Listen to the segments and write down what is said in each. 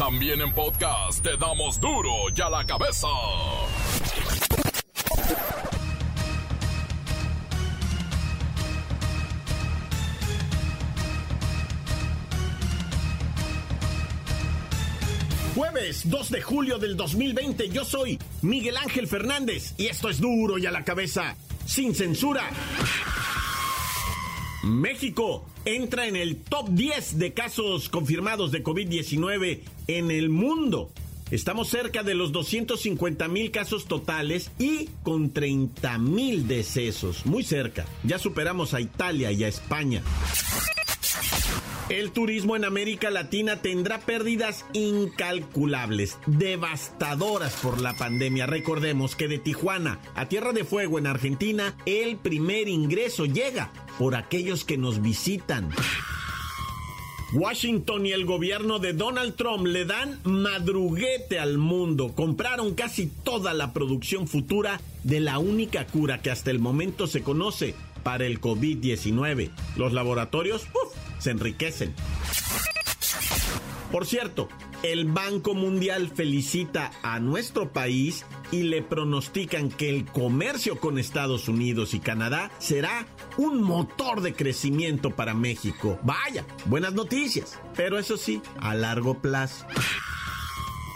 También en podcast te damos duro y a la cabeza. Jueves 2 de julio del 2020, yo soy Miguel Ángel Fernández y esto es duro y a la cabeza, sin censura. México entra en el top 10 de casos confirmados de COVID-19 en el mundo. Estamos cerca de los 250 mil casos totales y con 30 mil decesos. Muy cerca. Ya superamos a Italia y a España. El turismo en América Latina tendrá pérdidas incalculables, devastadoras por la pandemia. Recordemos que de Tijuana a Tierra de Fuego en Argentina, el primer ingreso llega por aquellos que nos visitan. Washington y el gobierno de Donald Trump le dan madruguete al mundo. Compraron casi toda la producción futura de la única cura que hasta el momento se conoce para el COVID-19. Los laboratorios se enriquecen. Por cierto, el Banco Mundial felicita a nuestro país y le pronostican que el comercio con Estados Unidos y Canadá será un motor de crecimiento para México. Vaya, buenas noticias, pero eso sí, a largo plazo.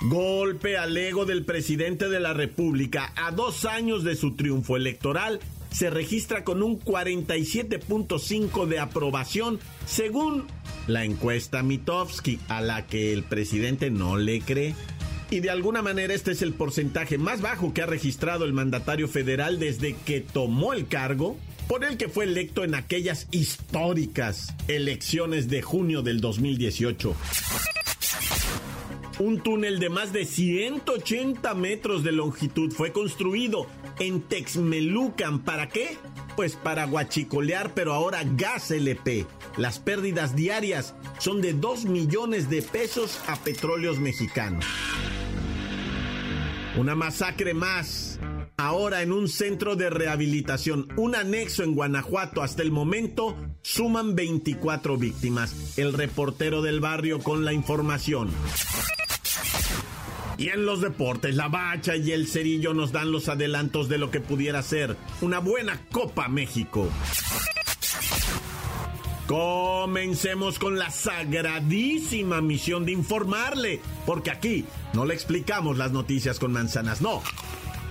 Golpe al ego del presidente de la República a dos años de su triunfo electoral se registra con un 47.5 de aprobación, según la encuesta Mitofsky, a la que el presidente no le cree. Y de alguna manera este es el porcentaje más bajo que ha registrado el mandatario federal desde que tomó el cargo, por el que fue electo en aquellas históricas elecciones de junio del 2018 un túnel de más de 180 metros de longitud fue construido en Texmelucan. ¿Para qué? Pues para guachicolear, pero ahora gas LP. Las pérdidas diarias son de 2 millones de pesos a petróleos mexicanos. Una masacre más. Ahora en un centro de rehabilitación, un anexo en Guanajuato, hasta el momento suman 24 víctimas. El reportero del barrio con la información. Y en los deportes, la bacha y el cerillo nos dan los adelantos de lo que pudiera ser una buena Copa México. Comencemos con la sagradísima misión de informarle, porque aquí no le explicamos las noticias con manzanas, no,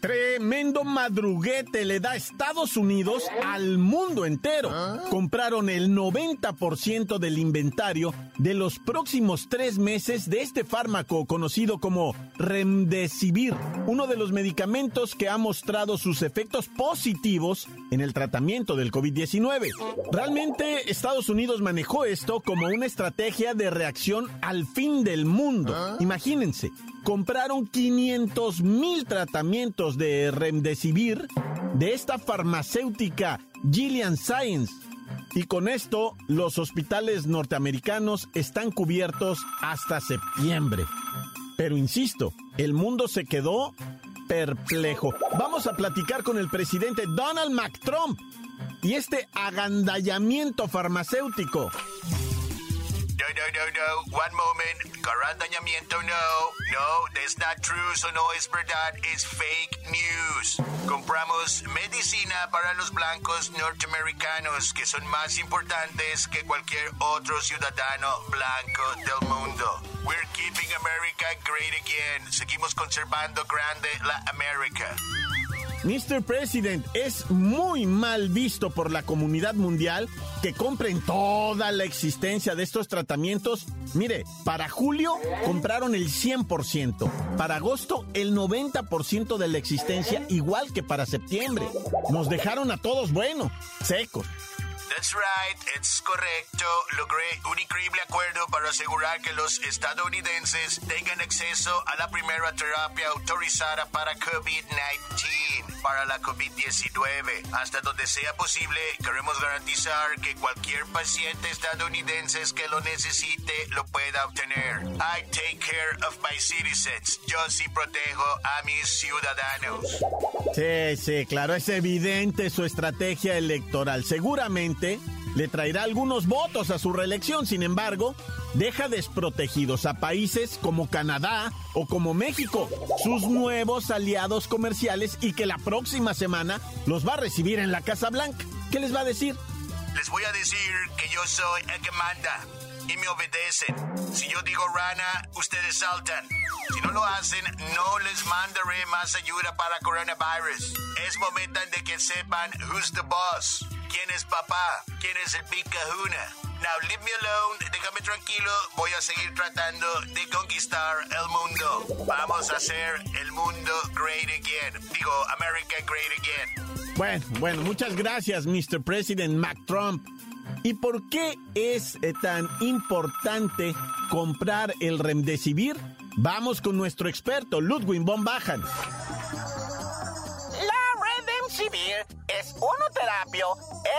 Tremendo madruguete le da Estados Unidos al mundo entero. Compraron el 90% del inventario de los próximos tres meses de este fármaco conocido como Remdesivir, uno de los medicamentos que ha mostrado sus efectos positivos en el tratamiento del COVID-19. Realmente Estados Unidos manejó esto como una estrategia de reacción al fin del mundo. Imagínense, compraron 500 mil tratamientos de Remdesivir de esta farmacéutica Gillian Science. Y con esto, los hospitales norteamericanos están cubiertos hasta septiembre. Pero insisto, el mundo se quedó perplejo. Vamos a platicar con el presidente Donald McTrump y este agandallamiento farmacéutico. No, no, no. One moment. Caradañamiento, no. No, that's not true. Eso no es verdad. Es fake news. Compramos medicina para los blancos norteamericanos que son más importantes que cualquier otro ciudadano blanco del mundo. We're keeping America great again. Seguimos conservando grande la América. Mr. President, es muy mal visto por la comunidad mundial que compren toda la existencia de estos tratamientos. Mire, para julio compraron el 100%, para agosto el 90% de la existencia, igual que para septiembre. Nos dejaron a todos, bueno, secos. That's right, es correcto. Logré un increíble acuerdo para asegurar que los estadounidenses tengan acceso a la primera terapia autorizada para COVID-19, para la COVID-19. Hasta donde sea posible, queremos garantizar que cualquier paciente estadounidense que lo necesite lo pueda obtener. I take care of my citizens. Yo sí protejo a mis ciudadanos. Sí, sí, claro, es evidente su estrategia electoral. Seguramente le traerá algunos votos a su reelección, sin embargo, deja desprotegidos a países como Canadá o como México, sus nuevos aliados comerciales y que la próxima semana los va a recibir en la Casa Blanca. ¿Qué les va a decir? Les voy a decir que yo soy el que manda y me obedecen. Si yo digo rana, ustedes saltan. Si no lo hacen, no les mandaré más ayuda para coronavirus. Es momento de que sepan who's the boss. ¿Quién es papá? ¿Quién es el big kahuna? Now leave me alone, déjame tranquilo, voy a seguir tratando de conquistar el mundo. Vamos a hacer el mundo great again. Digo, America great again. Bueno, bueno, muchas gracias, Mr. President Mac Trump. ¿Y por qué es eh, tan importante comprar el Remdesivir? Vamos con nuestro experto, Ludwig von Bajan. La Remdesivir es una terapia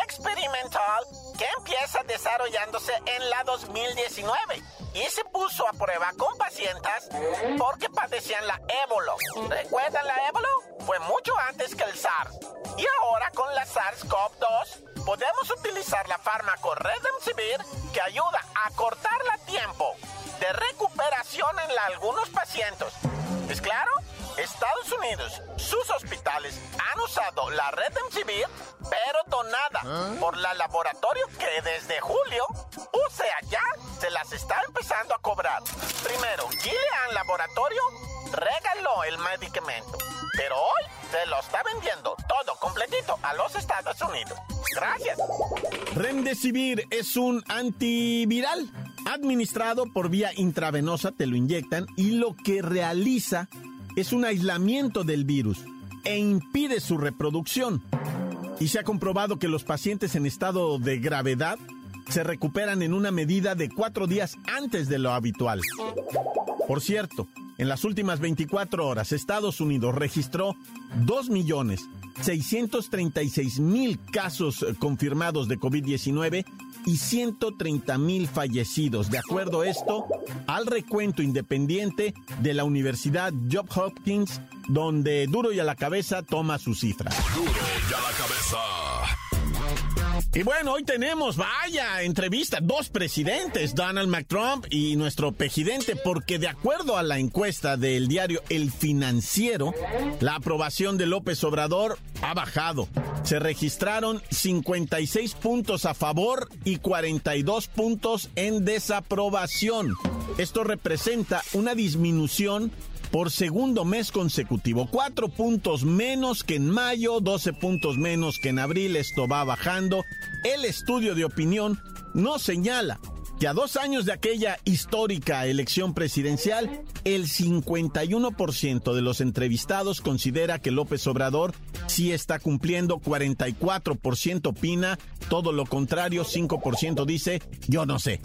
experimental que empieza desarrollándose en la 2019 y se puso a prueba con pacientes porque padecían la ébola. ¿Recuerdan la ébola? Fue mucho antes que el SARS. Y ahora con la SARS-CoV-2 podemos utilizar la fármaco Redemsivir que ayuda a cortar el tiempo de recuperación en algunos pacientes. ¿Es claro? Estados Unidos, sus hospitales la Redemsivir, pero donada por la laboratorio que desde julio, o sea, ya se las está empezando a cobrar. Primero, Gilead Laboratorio regaló el medicamento, pero hoy se lo está vendiendo todo completito a los Estados Unidos. Gracias. Remdesivir es un antiviral administrado por vía intravenosa, te lo inyectan y lo que realiza es un aislamiento del virus e impide su reproducción. Y se ha comprobado que los pacientes en estado de gravedad se recuperan en una medida de cuatro días antes de lo habitual. Por cierto, en las últimas 24 horas, Estados Unidos registró 2.636.000 casos confirmados de COVID-19 y 130.000 fallecidos. De acuerdo a esto, al recuento independiente de la Universidad Johns Hopkins, donde Duro y a la cabeza toma su cifra. Duro y a la cabeza. Y bueno, hoy tenemos, vaya, entrevista, dos presidentes, Donald McTrump y nuestro pejidente, porque de acuerdo a la encuesta del diario El Financiero, la aprobación de López Obrador ha bajado. Se registraron 56 puntos a favor y 42 puntos en desaprobación. Esto representa una disminución por segundo mes consecutivo. Cuatro puntos menos que en mayo, 12 puntos menos que en abril. Esto va bajando. El estudio de opinión no señala que a dos años de aquella histórica elección presidencial, el 51% de los entrevistados considera que López Obrador sí está cumpliendo, 44% opina, todo lo contrario, 5% dice, yo no sé.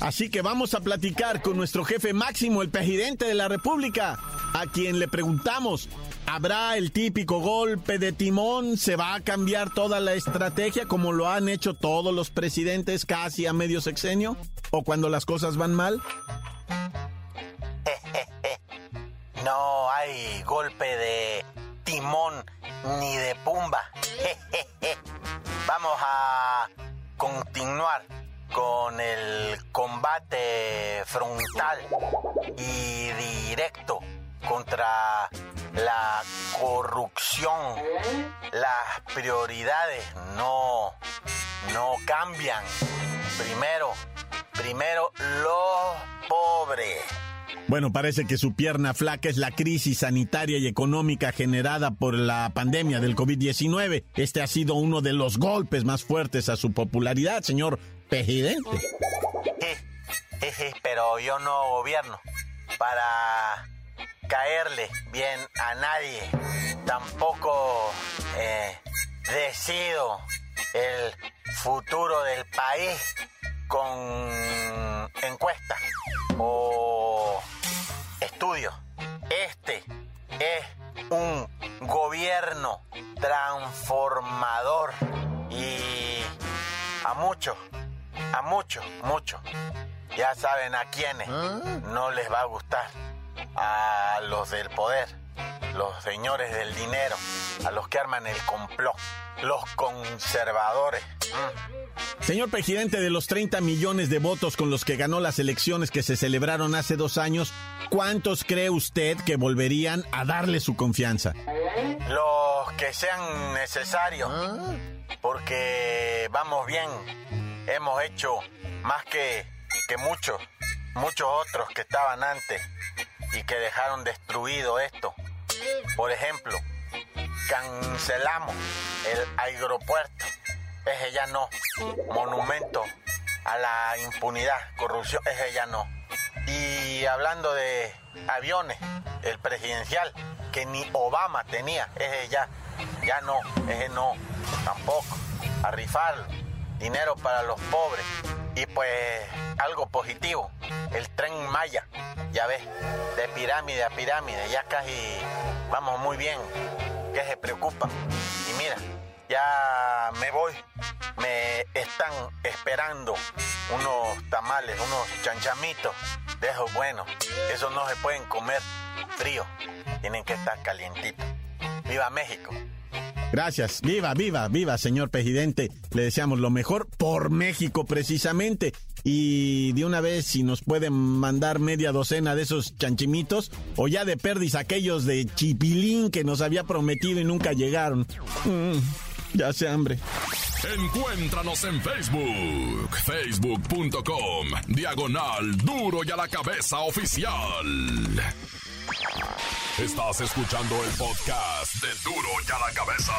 Así que vamos a platicar con nuestro jefe máximo, el presidente de la República, a quien le preguntamos, ¿habrá el típico golpe de timón? ¿Se va a cambiar toda la estrategia como lo han hecho todos los presidentes casi a medio sexenio? ¿O cuando las cosas van mal? No hay golpe de timón ni de pumba. Vamos a continuar con el combate frontal y directo contra la corrupción. Las prioridades no, no cambian. Primero, primero los pobres. Bueno, parece que su pierna flaca es la crisis sanitaria y económica generada por la pandemia del COVID-19. Este ha sido uno de los golpes más fuertes a su popularidad, señor presidente. Sí, pero yo no gobierno para caerle bien a nadie. Tampoco eh, decido el futuro del país con encuestas o estudios. Este es un gobierno transformador y a muchos, a muchos, muchos, ya saben a quiénes. No les va a gustar, a los del poder, los señores del dinero, a los que arman el complot, los conservadores. Señor presidente, de los 30 millones de votos con los que ganó las elecciones que se celebraron hace dos años, ¿cuántos cree usted que volverían a darle su confianza? Los que sean necesarios, porque vamos bien, hemos hecho más que, que muchos, muchos otros que estaban antes y que dejaron destruido esto. Por ejemplo, cancelamos el aeropuerto ese ya no. Monumento a la impunidad, corrupción, ese ya no. Y hablando de aviones, el presidencial, que ni Obama tenía, ese ya, ya no, ese no, tampoco. A rifarlo, dinero para los pobres. Y pues algo positivo, el tren Maya, ya ves, de pirámide a pirámide, ya casi vamos muy bien, que se preocupa. Y mira, ya me voy. Me están esperando unos tamales, unos chanchamitos de esos buenos. Esos no se pueden comer frío, tienen que estar calientitos. ¡Viva México! Gracias. Viva, viva, viva, señor presidente. Le deseamos lo mejor por México precisamente. Y de una vez, si nos pueden mandar media docena de esos chanchimitos, o ya de perdis aquellos de chipilín que nos había prometido y nunca llegaron. Mm. Ya hace hambre. Encuéntranos en Facebook, facebook.com, diagonal duro y a la cabeza oficial. Estás escuchando el podcast de Duro y a la cabeza.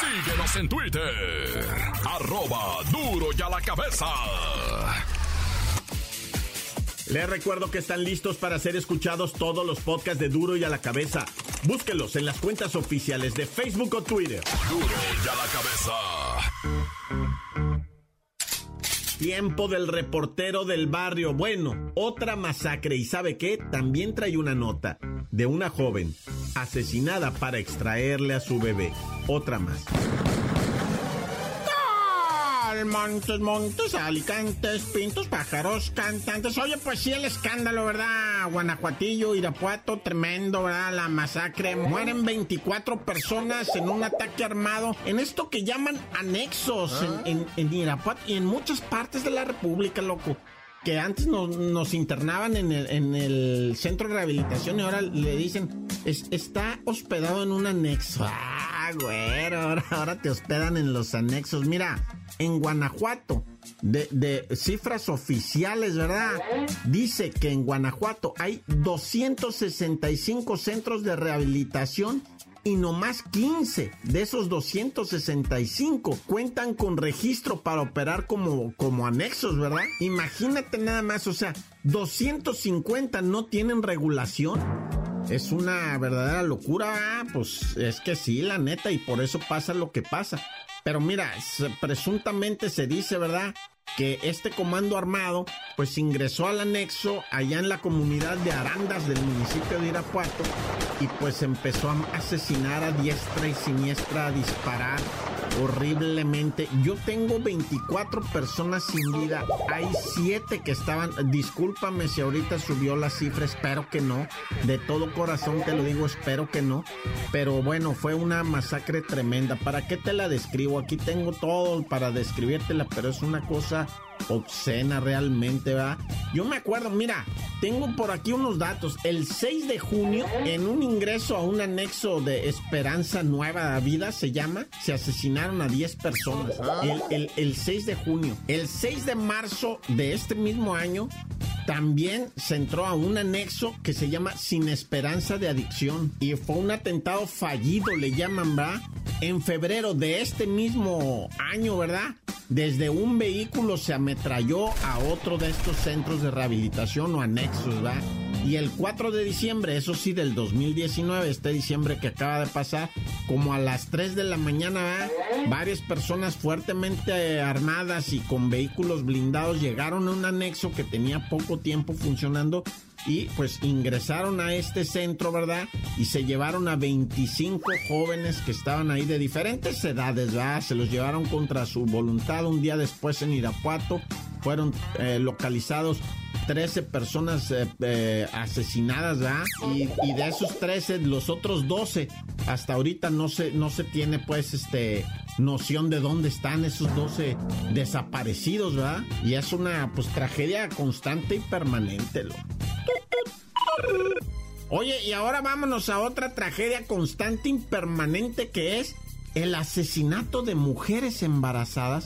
Síguenos en Twitter, arroba duro y a la cabeza. Les recuerdo que están listos para ser escuchados todos los podcasts de Duro y a la cabeza. Búsquelos en las cuentas oficiales de Facebook o Twitter. Duro y a la cabeza. Tiempo del reportero del barrio. Bueno, otra masacre. ¿Y sabe qué? También trae una nota de una joven asesinada para extraerle a su bebé. Otra más. Montes, montes, alicantes, pintos, pájaros, cantantes. Oye, pues sí, el escándalo, ¿verdad? Guanajuatillo, Irapuato, tremendo, ¿verdad? La masacre. Mueren 24 personas en un ataque armado en esto que llaman anexos en, en Irapuato y en muchas partes de la República, loco que antes nos, internaban en el, en el, centro de rehabilitación y ahora le dicen, está hospedado en un anexo. Ah, güero, ahora, ahora, te hospedan en los anexos. Mira, en Guanajuato, de, de, cifras oficiales, ¿verdad? Dice que en Guanajuato hay 265 centros de rehabilitación y no más 15 de esos 265 cuentan con registro para operar como, como anexos, ¿verdad? Imagínate nada más, o sea, 250 no tienen regulación. Es una verdadera locura, pues es que sí, la neta, y por eso pasa lo que pasa. Pero mira, presuntamente se dice, ¿verdad? Que este comando armado pues ingresó al anexo allá en la comunidad de Arandas del municipio de Irapuato y pues empezó a asesinar a diestra y siniestra, a disparar horriblemente. Yo tengo 24 personas sin vida. Hay 7 que estaban. Discúlpame si ahorita subió la cifra, espero que no. De todo corazón te lo digo, espero que no. Pero bueno, fue una masacre tremenda. ¿Para qué te la describo? Aquí tengo todo para describírtela, pero es una cosa obscena realmente, ¿verdad? Yo me acuerdo, mira, tengo por aquí unos datos. El 6 de junio, en un ingreso a un anexo de Esperanza Nueva Vida, se llama, se asesinaron a 10 personas. El, el 6 de junio. El 6 de marzo de este mismo año, también se entró a un anexo que se llama Sin Esperanza de Adicción. Y fue un atentado fallido, le llaman, ¿verdad? En febrero de este mismo año, ¿verdad? Desde un vehículo se ametralló a otro de estos centros de rehabilitación o anexos, ¿verdad? Y el 4 de diciembre, eso sí, del 2019, este diciembre que acaba de pasar, como a las 3 de la mañana, varias personas fuertemente armadas y con vehículos blindados llegaron a un anexo que tenía poco tiempo funcionando y pues ingresaron a este centro, ¿verdad? Y se llevaron a 25 jóvenes que estaban ahí de diferentes edades, ¿verdad? Se los llevaron contra su voluntad un día después en Irapuato. Fueron eh, localizados 13 personas eh, eh, asesinadas, ¿verdad? Y, y, de esos 13, los otros 12, hasta ahorita no se, no se tiene pues este noción de dónde están esos 12 desaparecidos, ¿verdad? Y es una pues tragedia constante y permanente, ¿lo? Oye, y ahora vámonos a otra tragedia constante y permanente que es el asesinato de mujeres embarazadas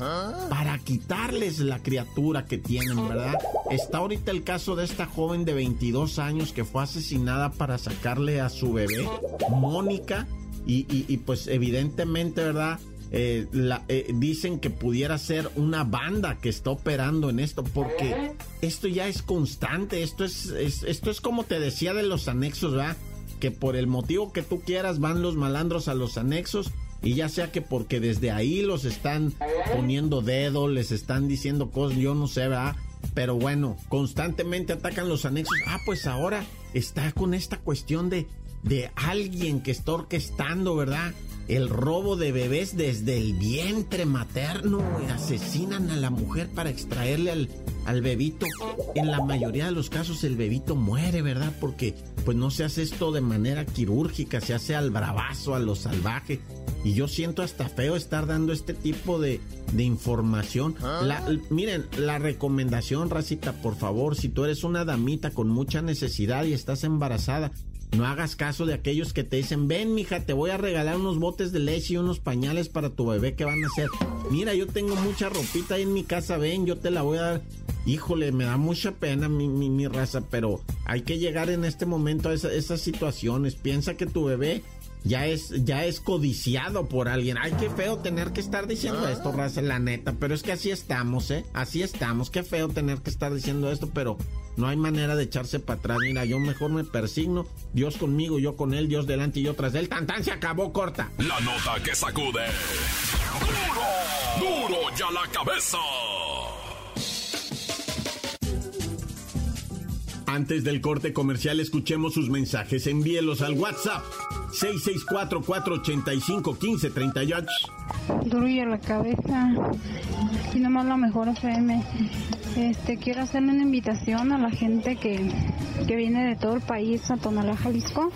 para quitarles la criatura que tienen, ¿verdad? Está ahorita el caso de esta joven de 22 años que fue asesinada para sacarle a su bebé, Mónica, y, y pues evidentemente, ¿verdad? Eh, la, eh, dicen que pudiera ser una banda que está operando en esto, porque esto ya es constante, esto es, esto es como te decía de los anexos, ¿verdad? Que por el motivo que tú quieras van los malandros a los anexos y ya sea que porque desde ahí los están poniendo dedo, les están diciendo cosas, yo no sé, ¿verdad? Pero bueno, constantemente atacan los anexos. Ah, pues ahora está con esta cuestión de, de alguien que está orquestando, ¿verdad? El robo de bebés desde el vientre materno, Asesinan a la mujer para extraerle al, al bebito. En la mayoría de los casos el bebito muere, ¿verdad? Porque pues no se hace esto de manera quirúrgica, se hace al bravazo, a lo salvaje. Y yo siento hasta feo estar dando este tipo de, de información. La, miren, la recomendación, Racita, por favor, si tú eres una damita con mucha necesidad y estás embarazada, no hagas caso de aquellos que te dicen, ven, mija, te voy a regalar unos botes de leche y unos pañales para tu bebé que van a hacer. Mira, yo tengo mucha ropita ahí en mi casa, ven, yo te la voy a dar. Híjole, me da mucha pena mi, mi, raza, pero hay que llegar en este momento a esas situaciones. Piensa que tu bebé ya es, ya es codiciado por alguien. Ay, qué feo tener que estar diciendo ah. esto, raza, la neta. Pero es que así estamos, ¿eh? Así estamos. Qué feo tener que estar diciendo esto, pero no hay manera de echarse para atrás. Mira, yo mejor me persigno. Dios conmigo, yo con él, Dios delante y yo tras él. Tan tan se acabó corta. La nota que sacude. ¡Duro! ¡Duro ya la cabeza! Antes del corte comercial, escuchemos sus mensajes. Envíelos al WhatsApp 664-485-1538. Duro la cabeza. Y nomás la mejor FM. Este, quiero hacerle una invitación a la gente que, que viene de todo el país a Tonalá, Jalisco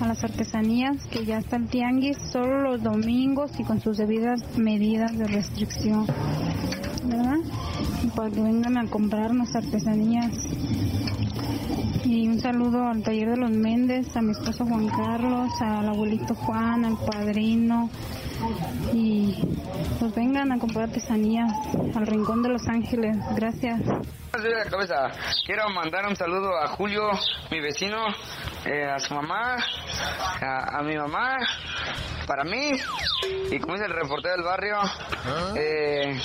a las artesanías que ya están tianguis solo los domingos y con sus debidas medidas de restricción. ¿Verdad? Para que vengan a comprarnos artesanías y un saludo al taller de los Méndez, a mi esposo Juan Carlos, al abuelito Juan, al padrino. Y pues vengan a comprar artesanías al Rincón de Los Ángeles. Gracias. Quiero mandar un saludo a Julio, mi vecino, eh, a su mamá, a, mi mamá, para mí, y como es el reportero del barrio, eh,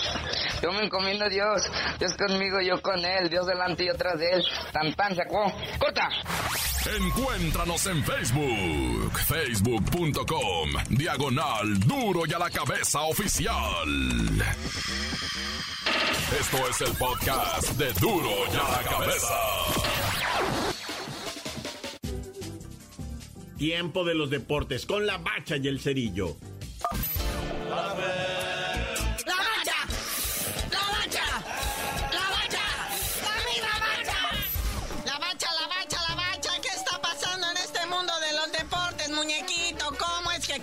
yo me encomiendo a Dios, Dios conmigo, yo con él, Dios delante y atrás de él, tan tan, se acabó, corta. Encuéntranos en Facebook, facebook.com, diagonal duro y a la cabeza oficial. Esto es el podcast de duro y a la cabeza. Tiempo de los deportes con la bacha y el cerillo.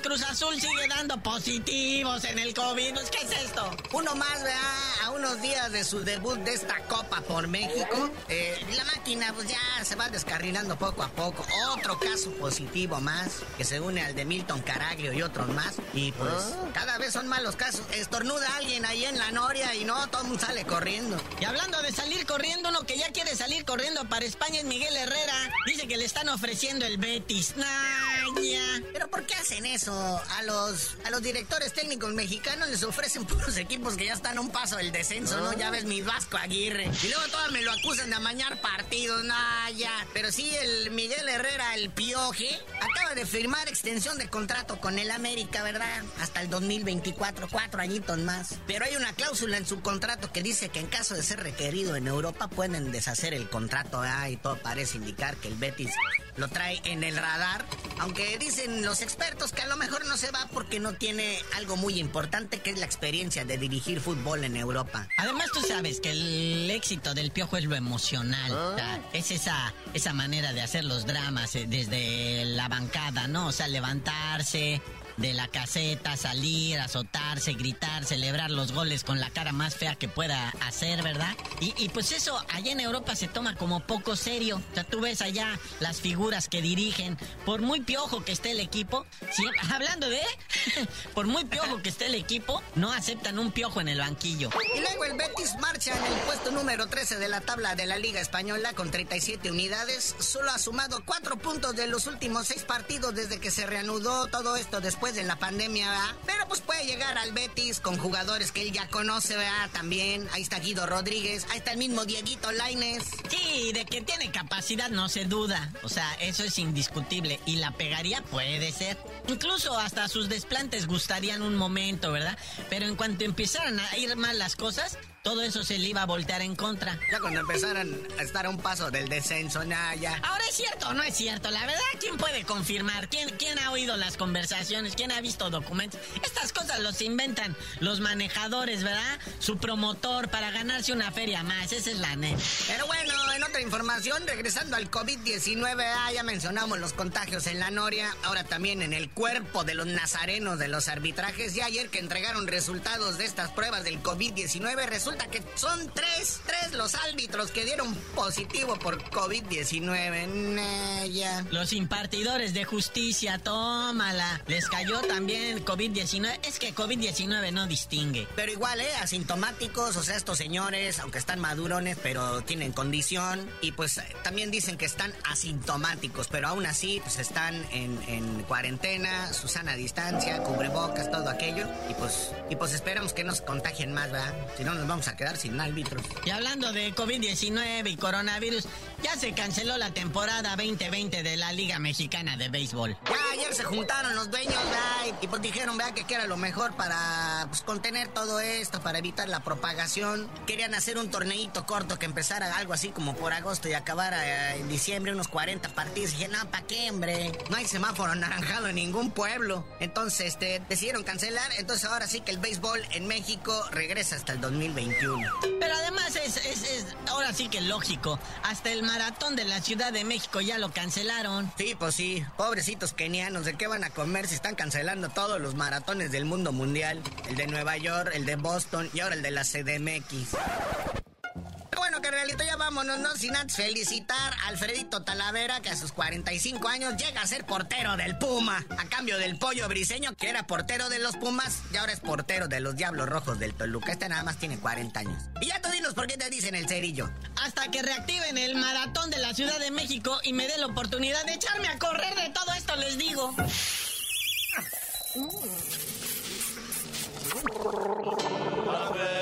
Cruz Azul sigue dando positivos en el COVID. ¿Qué es esto? Uno más, ¿verdad? A unos días de su debut de esta Copa por México. Eh, la máquina, pues ya se va descarrilando poco a poco. Otro caso positivo más, que se une al de Milton Caraglio y otros más. Y pues ah. cada vez son más los casos. Estornuda alguien ahí en la noria y no, todo el mundo sale corriendo. Y hablando de salir corriendo, uno que ya quiere salir corriendo para España es Miguel Herrera. Dice que le están ofreciendo el Betis. Nah, Pero ¿por qué hacen eso? A los, a los directores técnicos mexicanos les ofrecen puros equipos que ya están a un paso del descenso, ¿no? Ya ves mi Vasco Aguirre. Y luego todos me lo acusan de amañar partidos, no, ya. Pero sí, el Miguel Herrera, el Pioje, acaba de firmar extensión de contrato con el América, ¿verdad? Hasta el 2024, cuatro añitos más. Pero hay una cláusula en su contrato que dice que en caso de ser requerido en Europa pueden deshacer el contrato, ¿verdad? Y todo parece indicar que el Betis lo trae en el radar. Aunque dicen los expertos que a lo mejor no se va porque no tiene algo muy importante que es la experiencia de dirigir fútbol en Europa. Además, tú sabes que el éxito del piojo es lo emocional. Sea, es esa, esa manera de hacer los dramas eh, desde la bancada, ¿no? O sea, levantarse de la caseta, salir, azotarse, gritar, celebrar los goles con la cara más fea que pueda hacer, ¿verdad? Y, y pues eso allá en Europa se toma como poco serio. O sea, tú ves allá las figuras que dirigen, por muy piojo que esté el equipo, si- hablando de, por muy piojo que esté el equipo, no aceptan un piojo en el banquillo. Y luego el Betis marcha en el puesto número 13 de la tabla de la Liga Española con 37 unidades. Solo ha sumado 4 puntos de los últimos 6 partidos desde que se reanudó todo esto después de la pandemia, ¿verdad? Pero pues puede llegar al Betis con jugadores que él ya conoce, ¿verdad? También. Ahí está Guido Rodríguez, ahí está el mismo Dieguito Laines. Sí, de que tiene capacidad no se duda. O sea, eso es indiscutible. Y la pegaría puede ser. Incluso hasta sus desplantes gustarían un momento, ¿verdad? Pero en cuanto empezaran a ir mal las cosas, todo eso se le iba a voltear en contra. Ya cuando empezaran a estar a un paso del descenso, nada, ya. Ahora es cierto o no es cierto, la verdad, ¿quién puede confirmar? ¿Quién, ¿Quién ha oído las conversaciones? ¿Quién ha visto documentos? Estas cosas los inventan los manejadores, ¿verdad? Su promotor para ganarse una feria más, esa es la neta. Pero bueno, en otra información, regresando al COVID-19, ah, ya mencionamos los contagios en la Noria, ahora también en el cuerpo de los nazarenos de los arbitrajes. Ya ayer que entregaron resultados de estas pruebas del COVID-19, resulta que son tres, tres los árbitros que dieron positivo por COVID-19. Nah, ya. Los impartidores de justicia, tómala. Les cayó también COVID-19. Es que COVID-19 no distingue. Pero igual, ¿eh? Asintomáticos, o sea, estos señores, aunque están madurones, pero tienen condición. Y pues eh, también dicen que están asintomáticos, pero aún así, pues están en, en cuarentena, su sana distancia, cubrebocas, todo aquello. Y pues, y pues esperamos que no se contagien más, ¿verdad? Si no, nos vamos a quedar sin árbitros. Y hablando de COVID-19 y coronavirus, ya se canceló la temporada 2020 de la Liga Mexicana de Béisbol. Ya ayer se juntaron los dueños, ¿verdad? Y, pues dijeron, ¿verdad? Que, que era lo mejor para pues, contener todo esto, para evitar la propagación. Querían hacer un torneito corto que empezara algo así como por agosto y acabara eh, en diciembre, unos 40 partidos. Y dije, no, ¿para qué, hombre? No hay semáforo anaranjado en ningún pueblo. Entonces, este, decidieron cancelar. Entonces ahora sí que el béisbol en México regresa hasta el 2021. Pero además es, es, es ahora sí que lógico. Hasta el maratón de la Ciudad de México ya lo cancelaron. Sí, pues sí. Pobrecitos kenianos, ¿de qué van a comer si están cancelando todos los maratones del mundo mundial? El de Nueva York, el de Boston y ahora el de la CDMX. Carnalito, ya vámonos, ¿no? Sin antes felicitar a Alfredito Talavera, que a sus 45 años llega a ser portero del Puma. A cambio del pollo briseño, que era portero de los Pumas, y ahora es portero de los Diablos Rojos del Toluca. Este nada más tiene 40 años. Y ya tú dinos por qué te dicen el cerillo. Hasta que reactiven el maratón de la Ciudad de México y me dé la oportunidad de echarme a correr de todo esto, les digo. ¡La